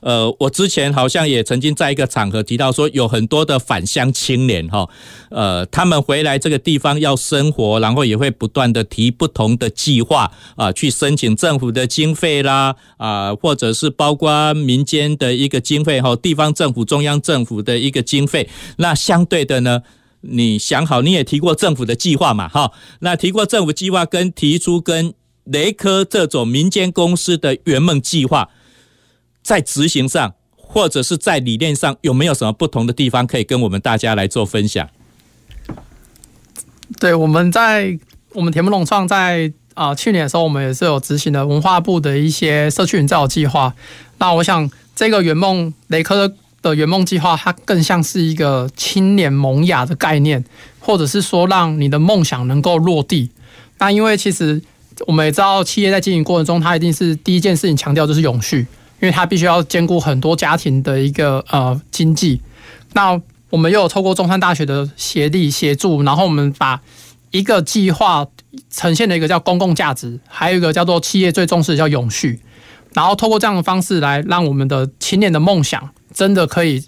呃，我之前好像也曾经在一个场合提到说，有很多的返乡青年哈，呃，他们回来这个地方要生活，然后也会不断的提不同的计划啊，去申请政府的经费啦啊，或者是包括民间的一个经费哈，地方政府、中央政府的一个经费。那相对的呢，你想好，你也提过政府的计划嘛哈？那提过政府计划跟提出跟雷科这种民间公司的圆梦计划。在执行上，或者是在理念上，有没有什么不同的地方可以跟我们大家来做分享？对，我们在我们田木龙创在啊、去年的时候我们也是有执行了文化部的一些社区营造计划。那我想这个圆梦雷科的圆梦计划，它更像是一个青年萌芽的概念，或者是说让你的梦想能够落地。那因为其实我们也知道，企业在经营过程中，它一定是第一件事情强调就是永续，因为它必须要兼顾很多家庭的一个呃经济。那我们又有透过中山大学的协力协助，然后我们把一个计划呈现了一个叫公共价值，还有一个叫做企业最重视的叫永续，然后透过这样的方式来让我们的青年的梦想真的可以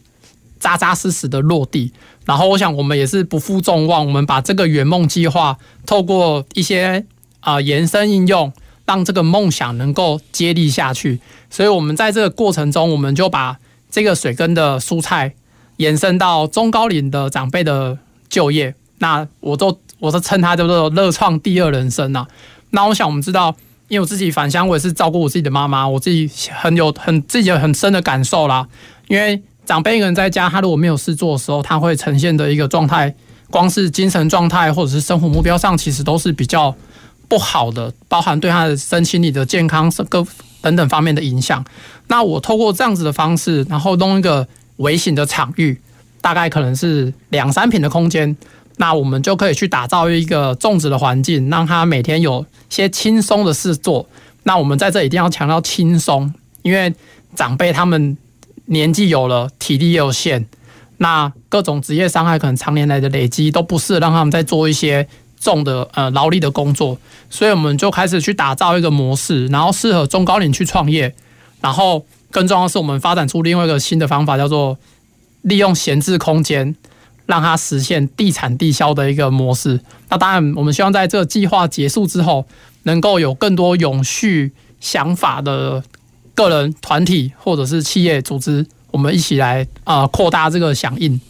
扎扎实实的落地。然后我想我们也是不负众望，我们把这个圆梦计划透过一些啊、延伸应用，让这个梦想能够接力下去。所以我们在这个过程中，我们就把这个水耕的蔬菜延伸到中高龄的长辈的就业。那我都。我是称它叫做乐创第二人生呐、啊。那我想我们知道，因为我自己返乡，我也是照顾我自己的妈妈，我自己很有很自己有很深的感受啦。因为长辈一个人在家，他如果没有事做的时候，他会呈现的一个状态，光是精神状态或者是生活目标上，其实都是比较不好的，包含对他的身心理的健康各等等方面的影响。那我透过这样子的方式，然后弄一个微型的场域，大概可能是两三坪的空间。那我们就可以去打造一个种植的环境，让他每天有些轻松的事做。那我们在这一定要强调轻松，因为长辈他们年纪有了，体力也有限，那各种职业伤害可能常年来的累积都不是让他们再做一些重的呃劳力的工作。所以我们就开始去打造一个模式，然后适合中高龄去创业。然后更重要的是，我们发展出另外一个新的方法，叫做利用闲置空间。让它实现地产地销的一个模式。那当然，我们希望在这个计划结束之后，能够有更多永续想法的个人、团体或者是企业组织，我们一起来啊扩大这个响应。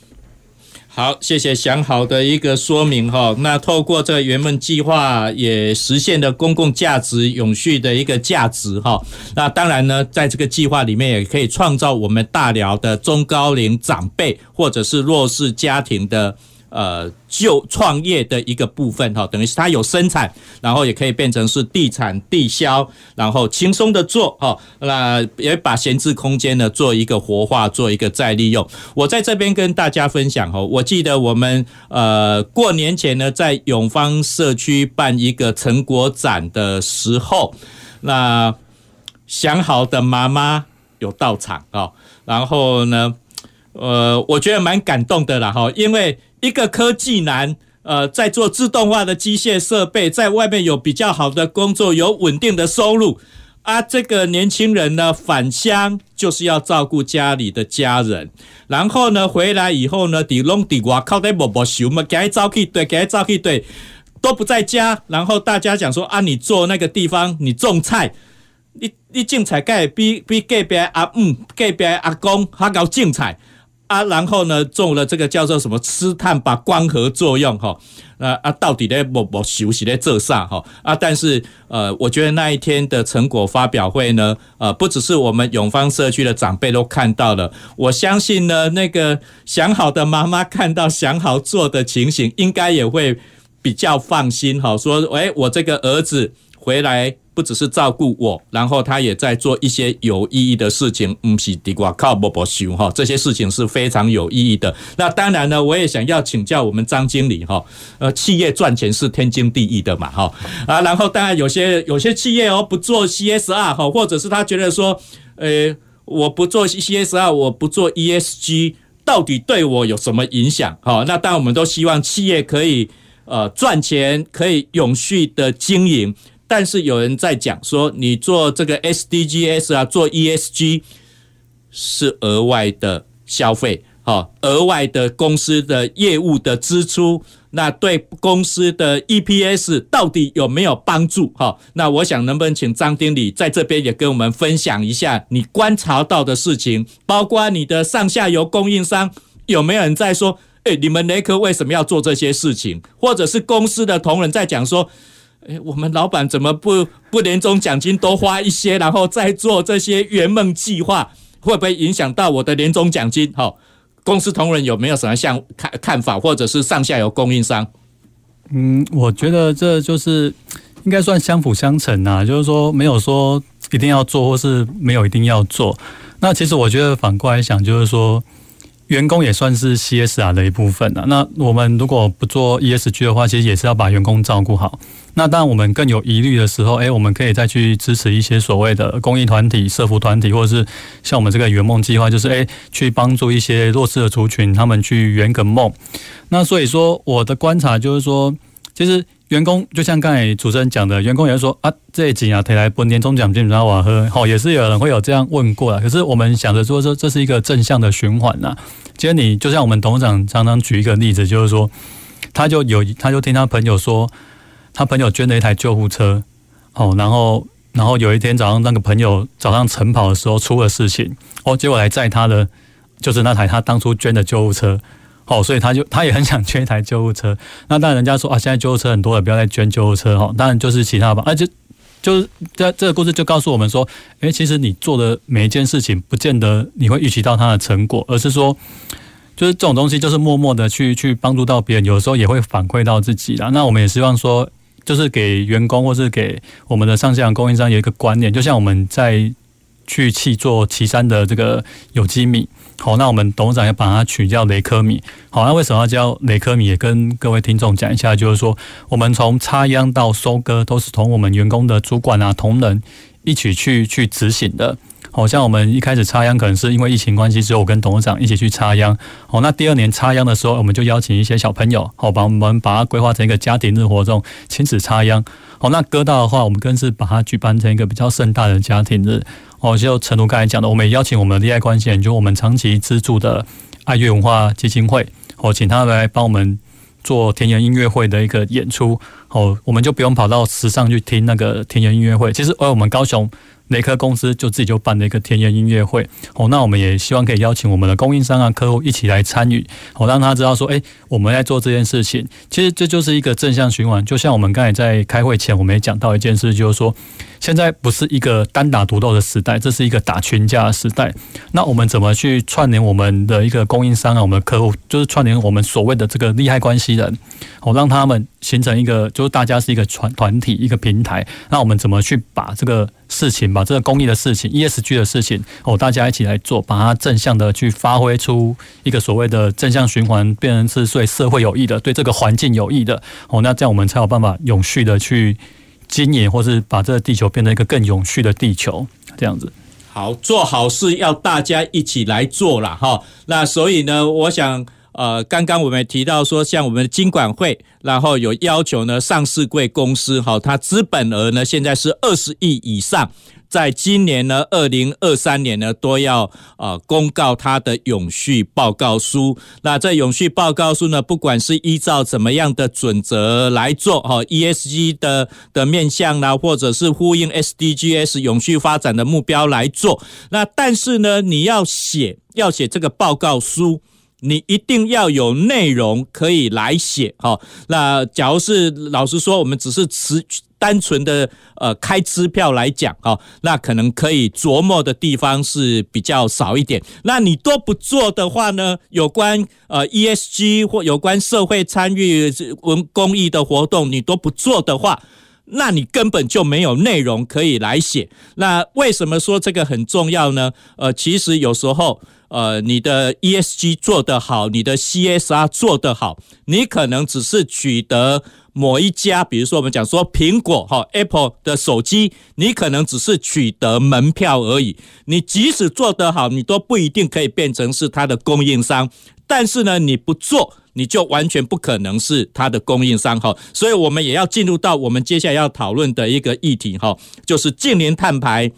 好，谢谢想好的一个说明哈。那透过这个圆梦计划，也实现了公共价值永续的一个价值哈。那当然呢，在这个计划里面，也可以创造我们大寮的中高龄长辈或者是弱势家庭的。呃，就创业的一个部分哈，等于是它有生产，然后也可以变成是地产地销，然后轻松的做哈，那也把闲置空间呢做一个活化，做一个再利用。我在这边跟大家分享哈，我记得我们呃过年前呢，在永芳社区办一个成果展的时候，那想好的妈妈有到场啊，然后呢，呃，我觉得蛮感动的啦哈，因为。一个科技男，呃，在做自动化的机械设备，在外面有比较好的工作，有稳定的收入。啊，这个年轻人呢，返乡就是要照顾家里的家人，然后呢，回来以后呢，底拢底瓦靠在某某熊嘛，给他招去对，给他招去对，都不在家。然后大家讲说啊，你做那个地方，你种菜，你你种菜，该比比隔壁阿姆、隔壁阿公还搞种菜。啊，然后呢，做了这个叫做什么吃碳把光合作用哈，啊啊，到底在不不休息在这上哈。啊，但是呃，我觉得那一天的成果发表会呢，呃，不只是我们永芳社区的长辈都看到了，我相信呢，那个想好的妈妈看到想好做的情形，应该也会比较放心哈，说，哎，我这个儿子回来。不只是照顾我，然后他也在做一些有意义的事情，不是地瓜靠伯伯修哈，这些事情是非常有意义的。那当然呢，我也想要请教我们张经理哈，呃，企业赚钱是天经地义的嘛哈啊，然后当然有些有些企业哦不做 CSR 哈，或者是他觉得说，呃，我不做 CSR，我不做 ESG，到底对我有什么影响？哈，那当然我们都希望企业可以呃赚钱，可以永续的经营。但是有人在讲说，你做这个 SDGs 啊，做 ESG 是额外的消费，哈，额外的公司的业务的支出，那对公司的 EPS 到底有没有帮助？哈，那我想能不能请张经理在这边也跟我们分享一下你观察到的事情，包括你的上下游供应商有没有人在说，诶，你们雷克为什么要做这些事情？或者是公司的同仁在讲说，哎，我们老板怎么不不年终奖金多花一些，然后再做这些圆梦计划，会不会影响到我的年终奖金？好，公司同仁有没有什么像看看法，或者是上下游供应商？嗯，我觉得这就是应该算相辅相成啊，就是说没有说一定要做，或是没有一定要做。那其实我觉得反过来想，就是说。员工也算是 CSR 的一部分啊。那我们如果不做 ESG 的话，其实也是要把员工照顾好。那当我们更有疑虑的时候，诶，我们可以再去支持一些所谓的公益团体、社福团体，或者是像我们这个圆梦计划，就是诶，去帮助一些弱势的族群，他们去圆个梦。那所以说，我的观察就是说，其实。员工就像刚才主持人讲的，员工也是说啊，这一集啊，提来不年终奖金然后我喝，好，也是有人会有这样问过啊。可是我们想着说，这这是一个正向的循环呐。其实你就像我们董事长常常举一个例子，就是说，他就有他就听他朋友说，他朋友捐了一台救护车，哦，然后然后有一天早上那个朋友早上晨跑的时候出了事情，哦，结果来载他的就是那台他当初捐的救护车。哦，所以他就他也很想捐一台救护车。那当然，人家说啊，现在救护车很多了，不要再捐救护车哈。当然就是其他吧。而、啊、且就这这个故事就告诉我们说，诶，其实你做的每一件事情，不见得你会预期到它的成果，而是说，就是这种东西，就是默默的去去帮助到别人，有时候也会反馈到自己啦。那我们也希望说，就是给员工或是给我们的上下游供应商有一个观念，就像我们在去去做旗山的这个有机米。好，那我们董事长要把它取叫雷科米。好，那为什么要叫雷科米？也跟各位听众讲一下，就是说，我们从插秧到收割，都是同我们员工的主管啊、同仁一起去去执行的。好像我们一开始插秧，可能是因为疫情关系，只有我跟董事长一起去插秧。好，那第二年插秧的时候，我们就邀请一些小朋友，好，把我们把它规划成一个家庭日活动，亲子插秧。好，那割稻的话，我们更是把它举办成一个比较盛大的家庭日。哦，就陈如刚才讲的，我们也邀请我们的利害关系人，就我们长期资助的爱乐文化基金会，哦，请他来帮我们做田园音乐会的一个演出。哦，我们就不用跑到时尚去听那个田园音乐会。其实，而我们高雄。雷科公司就自己就办了一个田园音乐会，哦，那我们也希望可以邀请我们的供应商啊、客户一起来参与，哦，让他知道说，诶，我们在做这件事情，其实这就是一个正向循环。就像我们刚才在开会前，我们也讲到一件事，就是说，现在不是一个单打独斗的时代，这是一个打群架的时代。那我们怎么去串联我们的一个供应商啊、我们的客户，就是串联我们所谓的这个利害关系人，哦，让他们形成一个，就是大家是一个团团体、一个平台。那我们怎么去把这个事情，把这个公益的事情、ESG 的事情，哦，大家一起来做，把它正向的去发挥出一个所谓的正向循环，变成是对社会有益的，对这个环境有益的，哦，那这样我们才有办法永续的去经营，或是把这个地球变成一个更永续的地球，这样子。好，做好事要大家一起来做了哈。那所以呢，我想。呃，刚刚我们提到说，像我们的金管会，然后有要求呢，上市柜公司哈，它资本额呢现在是二十亿以上，在今年呢，二零二三年呢都要呃公告它的永续报告书。那这永续报告书呢，不管是依照怎么样的准则来做哈，ESG 的的面向啦，或者是呼应 SDGs 永续发展的目标来做。那但是呢，你要写要写这个报告书。你一定要有内容可以来写，好。那假如是老实说，我们只是持单纯的呃开支票来讲，哈，那可能可以琢磨的地方是比较少一点。那你都不做的话呢？有关呃 ESG 或有关社会参与文公益的活动，你都不做的话，那你根本就没有内容可以来写。那为什么说这个很重要呢？呃，其实有时候。呃，你的 ESG 做得好，你的 CSR 做得好，你可能只是取得某一家，比如说我们讲说苹果哈 Apple 的手机，你可能只是取得门票而已。你即使做得好，你都不一定可以变成是它的供应商。但是呢，你不做，你就完全不可能是它的供应商哈。所以我们也要进入到我们接下来要讨论的一个议题哈，就是净零碳排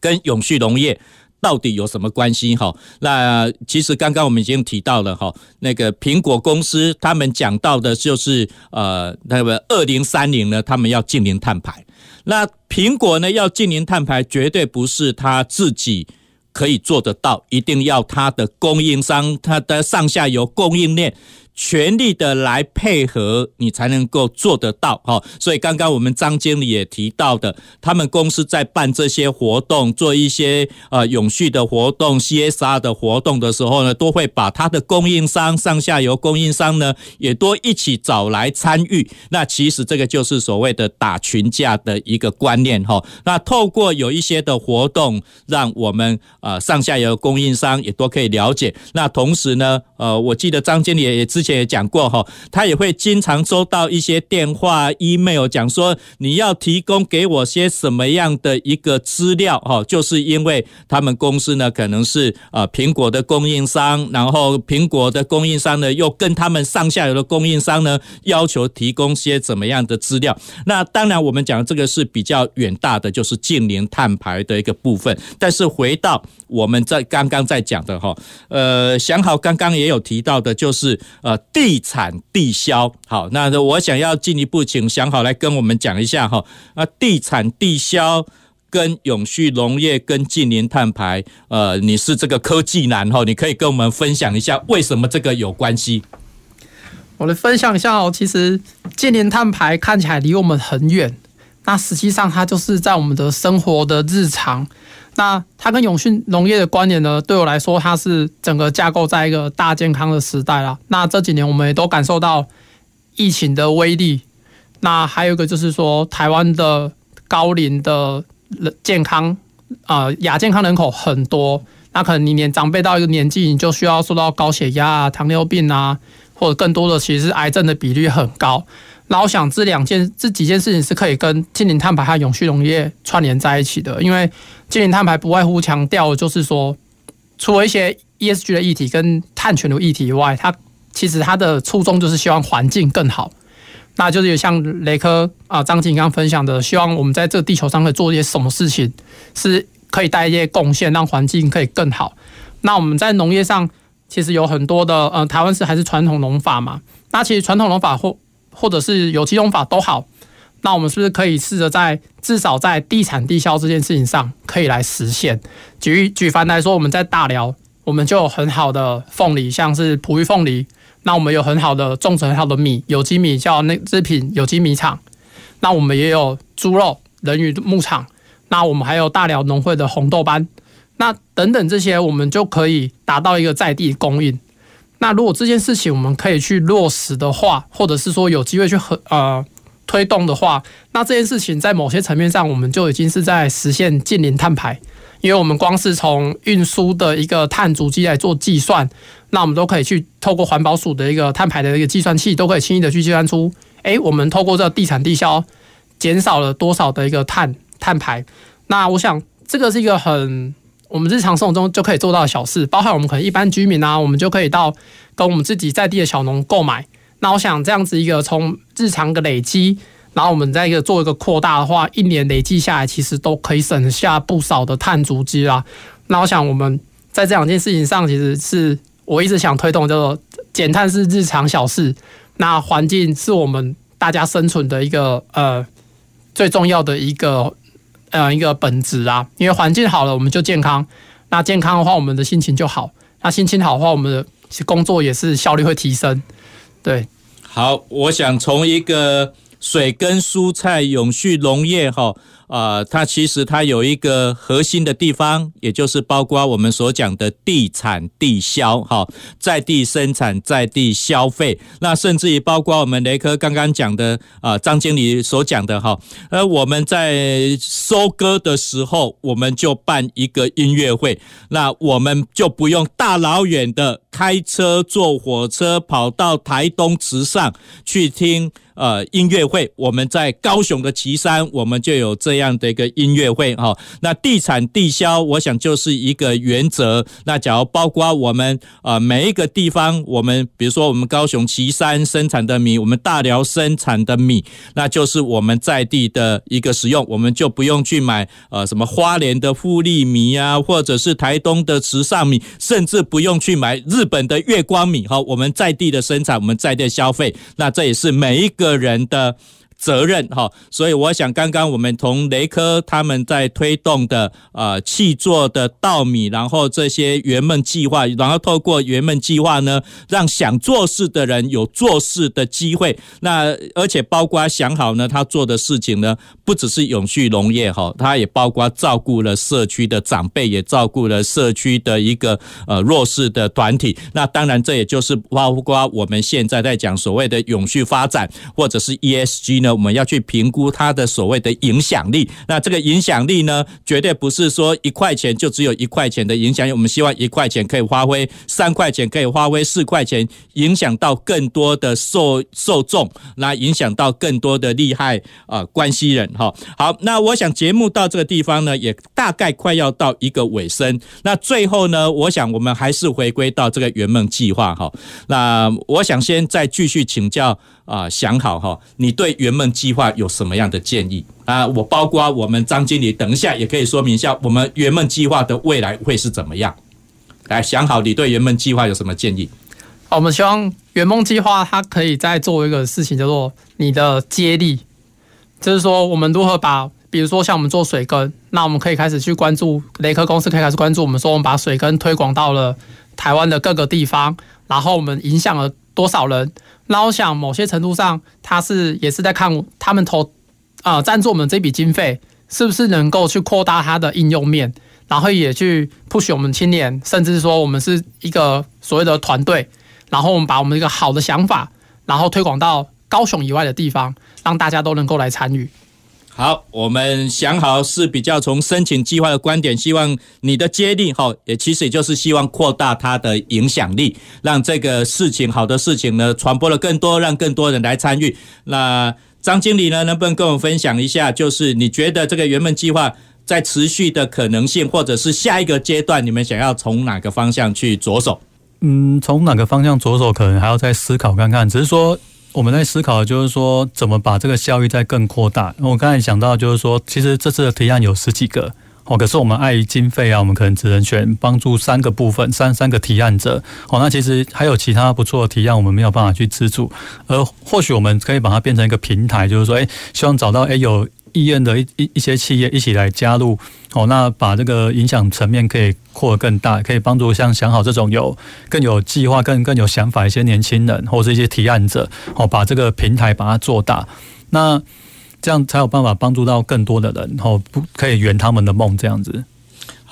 跟永续农业。到底有什么关系？哈，那其实刚刚我们已经提到了哈，那个苹果公司他们讲到的就是呃，那个二零三零呢，他们要净零碳排。那苹果呢要净零碳排，绝对不是他自己可以做得到，一定要他的供应商、他的上下游供应链全力的来配合，你才能够做得到哈。所以刚刚我们张经理也提到的，他们公司在办这些活动，做一些呃永续的活动、CSR 的活动的时候呢，都会把他的供应商、上下游供应商呢，也都一起找来参与。那其实这个就是所谓的打群架的一个观念哈。那透过有一些的活动，让我们呃上下游供应商也都可以了解。那同时呢，呃，我记得张经理也之前也讲过哈，他也会经常收到一些电话、email，讲说你要提供给我些什么样的一个资料哈，就是因为他们公司呢可能是呃苹果的供应商，然后苹果的供应商呢又跟他们上下游的供应商呢要求提供些怎么样的资料。那当然我们讲这个是比较远大的，就是近零碳排的一个部分。但是回到我们在刚刚在讲的哈，呃，想好刚刚也有提到的，就是呃。地产地销，好，那我想要进一步请想好来跟我们讲一下哈。那地产地销跟永续农业跟近年碳排，呃，你是这个科技男哈，你可以跟我们分享一下为什么这个有关系？我来分享一下哦。其实近年碳排看起来离我们很远，那实际上它就是在我们的生活的日常。那它跟永续农业的关联呢？对我来说，它是整个架构在一个大健康的时代啦。那这几年我们也都感受到疫情的威力。那还有一个就是说，台湾的高龄的人健康啊，亚健康人口很多。那可能你年长辈到一个年纪，你就需要受到高血压啊、糖尿病啊，或者更多的其实是癌症的比率很高。那我想这两件这几件事情是可以跟净零碳排和永续农业串联在一起的，因为净零碳排不外乎强调就是说，除了一些 ESG 的议题跟碳权的议题以外，它其实它的初衷就是希望环境更好。那就是有像雷科啊张经理刚分享的，希望我们在这个地球上可以做一些什么事情，是可以带一些贡献，让环境可以更好。那我们在农业上其实有很多的，呃，台湾是还是传统农法嘛？那其实传统农法或或者是有机农法都好，那我们是不是可以试着在至少在地产地销这件事情上可以来实现？举举凡来说，我们在大寮，我们就有很好的凤梨，像是璞玉凤梨，那我们有很好的种植很好的米，有机米叫那制品有机米厂，那我们也有猪肉人鱼牧场，那我们还有大寮农会的红豆班，那等等这些，我们就可以达到一个在地供应。那如果这件事情我们可以去落实的话，或者是说有机会去和呃推动的话，那这件事情在某些层面上，我们就已经是在实现近零碳排，因为我们光是从运输的一个碳足迹来做计算，那我们都可以去透过环保署的一个碳排的一个计算器，都可以轻易的去计算出，哎，我们透过这地产地销减少了多少的一个碳碳排。那我想这个是一个很。我们日常生活中就可以做到的小事，包含我们可能一般居民啊，我们就可以到跟我们自己在地的小农购买。那我想这样子一个从日常的累积，然后我们再一个做一个扩大的话，一年累计下来，其实都可以省下不少的碳足迹啦。那我想我们在这两件事情上，其实是我一直想推动，叫做减碳是日常小事，那环境是我们大家生存的一个呃最重要的一个。呃，一个本质啊，因为环境好了，我们就健康。那健康的话，我们的心情就好。那心情好的话，我们的工作也是效率会提升。对，好，我想从一个水跟蔬菜永续农业哈。啊、呃，它其实它有一个核心的地方，也就是包括我们所讲的地产地销，哈，在地生产，在地消费，那甚至于包括我们雷科刚刚讲的啊，张经理所讲的哈，呃，我们在收割的时候，我们就办一个音乐会，那我们就不用大老远的开车坐火车跑到台东池上去听。呃，音乐会，我们在高雄的旗山，我们就有这样的一个音乐会哈。那地产地销，我想就是一个原则。那假如包括我们呃每一个地方，我们比如说我们高雄旗山生产的米，我们大寮生产的米，那就是我们在地的一个使用，我们就不用去买呃什么花莲的富丽米啊，或者是台东的池上米，甚至不用去买日本的月光米哈。我们在地的生产，我们在地消费，那这也是每一个。个人的责任哈。所以我想，刚刚我们从雷科他们在推动的呃气作的稻米，然后这些圆梦计划，然后透过圆梦计划呢，让想做事的人有做事的机会。那而且包括想好呢，他做的事情呢，不只是永续农业哈，他也包括照顾了社区的长辈，也照顾了社区的一个呃弱势的团体。那当然，这也就是包括我们现在在讲所谓的永续发展，或者是 ESG 呢，我们要去评估它的所谓的影响力。那这个影响力呢，绝对不是说一块钱就只有一块钱的影响力。我们希望一块钱可以发挥，三块钱可以发挥，四块钱影响到更多的受受众，来影响到更多的利害啊、呃、关系人哈。好，那我想节目到这个地方呢，也大概快要到一个尾声。那最后呢，我想我们还是回归到这个圆梦计划哈。那我想先再继续请教啊，想好哈，你对圆梦计划有什么样的建议啊？我包括我们张经理，等一下也可以说明一下，我们圆梦计划的未来会是怎么样？来，想好你对圆梦计划有什么建议？我们希望圆梦计划它可以再做一个事情，叫做你的接力，就是说我们如何把，比如说像我们做水耕，那我们可以开始去关注雷科公司，可以开始关注我们说我们把水耕推广到了台湾的各个地方，然后我们影响了多少人？那我想某些程度上，他是也是在看他们投啊赞助我们这笔经费是不是能够去扩大它的应用面，然后也去 push 我们青年，甚至说我们是一个所谓的团队，然后我们把我们一个好的想法，然后推广到高雄以外的地方，让大家都能够来参与。好，我们想好是比较从申请计划的观点，希望你的接力哈，也其实也就是希望扩大它的影响力，让这个事情好的事情呢传播了更多，让更多人来参与。那张经理呢，能不能跟我们分享一下，就是你觉得这个圆梦计划在持续的可能性，或者是下一个阶段，你们想要从哪个方向去着手？嗯，从哪个方向着手，可能还要再思考看看。只是说。我们在思考，就是说怎么把这个效益再更扩大。我刚才想到，就是说，其实这次的提案有十几个，哦，可是我们碍于经费啊，我们可能只能选帮助三个部分，三三个提案者。哦，那其实还有其他不错的提案，我们没有办法去资助，而或许我们可以把它变成一个平台，就是说，哎，希望找到哎有。意愿的一一一些企业一起来加入，哦，那把这个影响层面可以扩得更大，可以帮助像想好这种有更有计划、更更有想法一些年轻人，或者一些提案者，哦，把这个平台把它做大，那这样才有办法帮助到更多的人，哦，不可以圆他们的梦，这样子。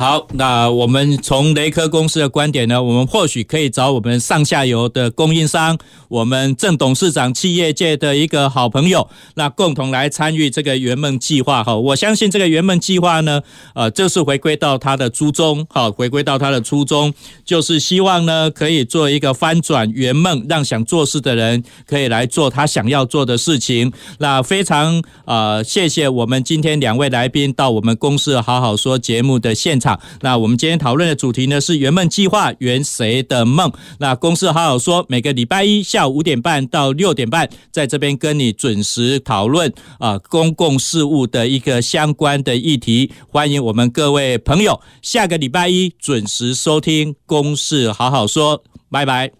好，那我们从雷科公司的观点呢，我们或许可以找我们上下游的供应商，我们郑董事长企业界的一个好朋友，那共同来参与这个圆梦计划。哈，我相信这个圆梦计划呢，呃，就是回归到它的初衷，好，回归到它的初衷，就是希望呢，可以做一个翻转圆梦，让想做事的人可以来做他想要做的事情。那非常呃，谢谢我们今天两位来宾到我们公司好好说节目的现场。那我们今天讨论的主题呢是圆梦计划圆谁的梦？那公司好好说，每个礼拜一下午五点半到六点半，在这边跟你准时讨论啊公共事务的一个相关的议题。欢迎我们各位朋友下个礼拜一准时收听公事好好说，拜拜。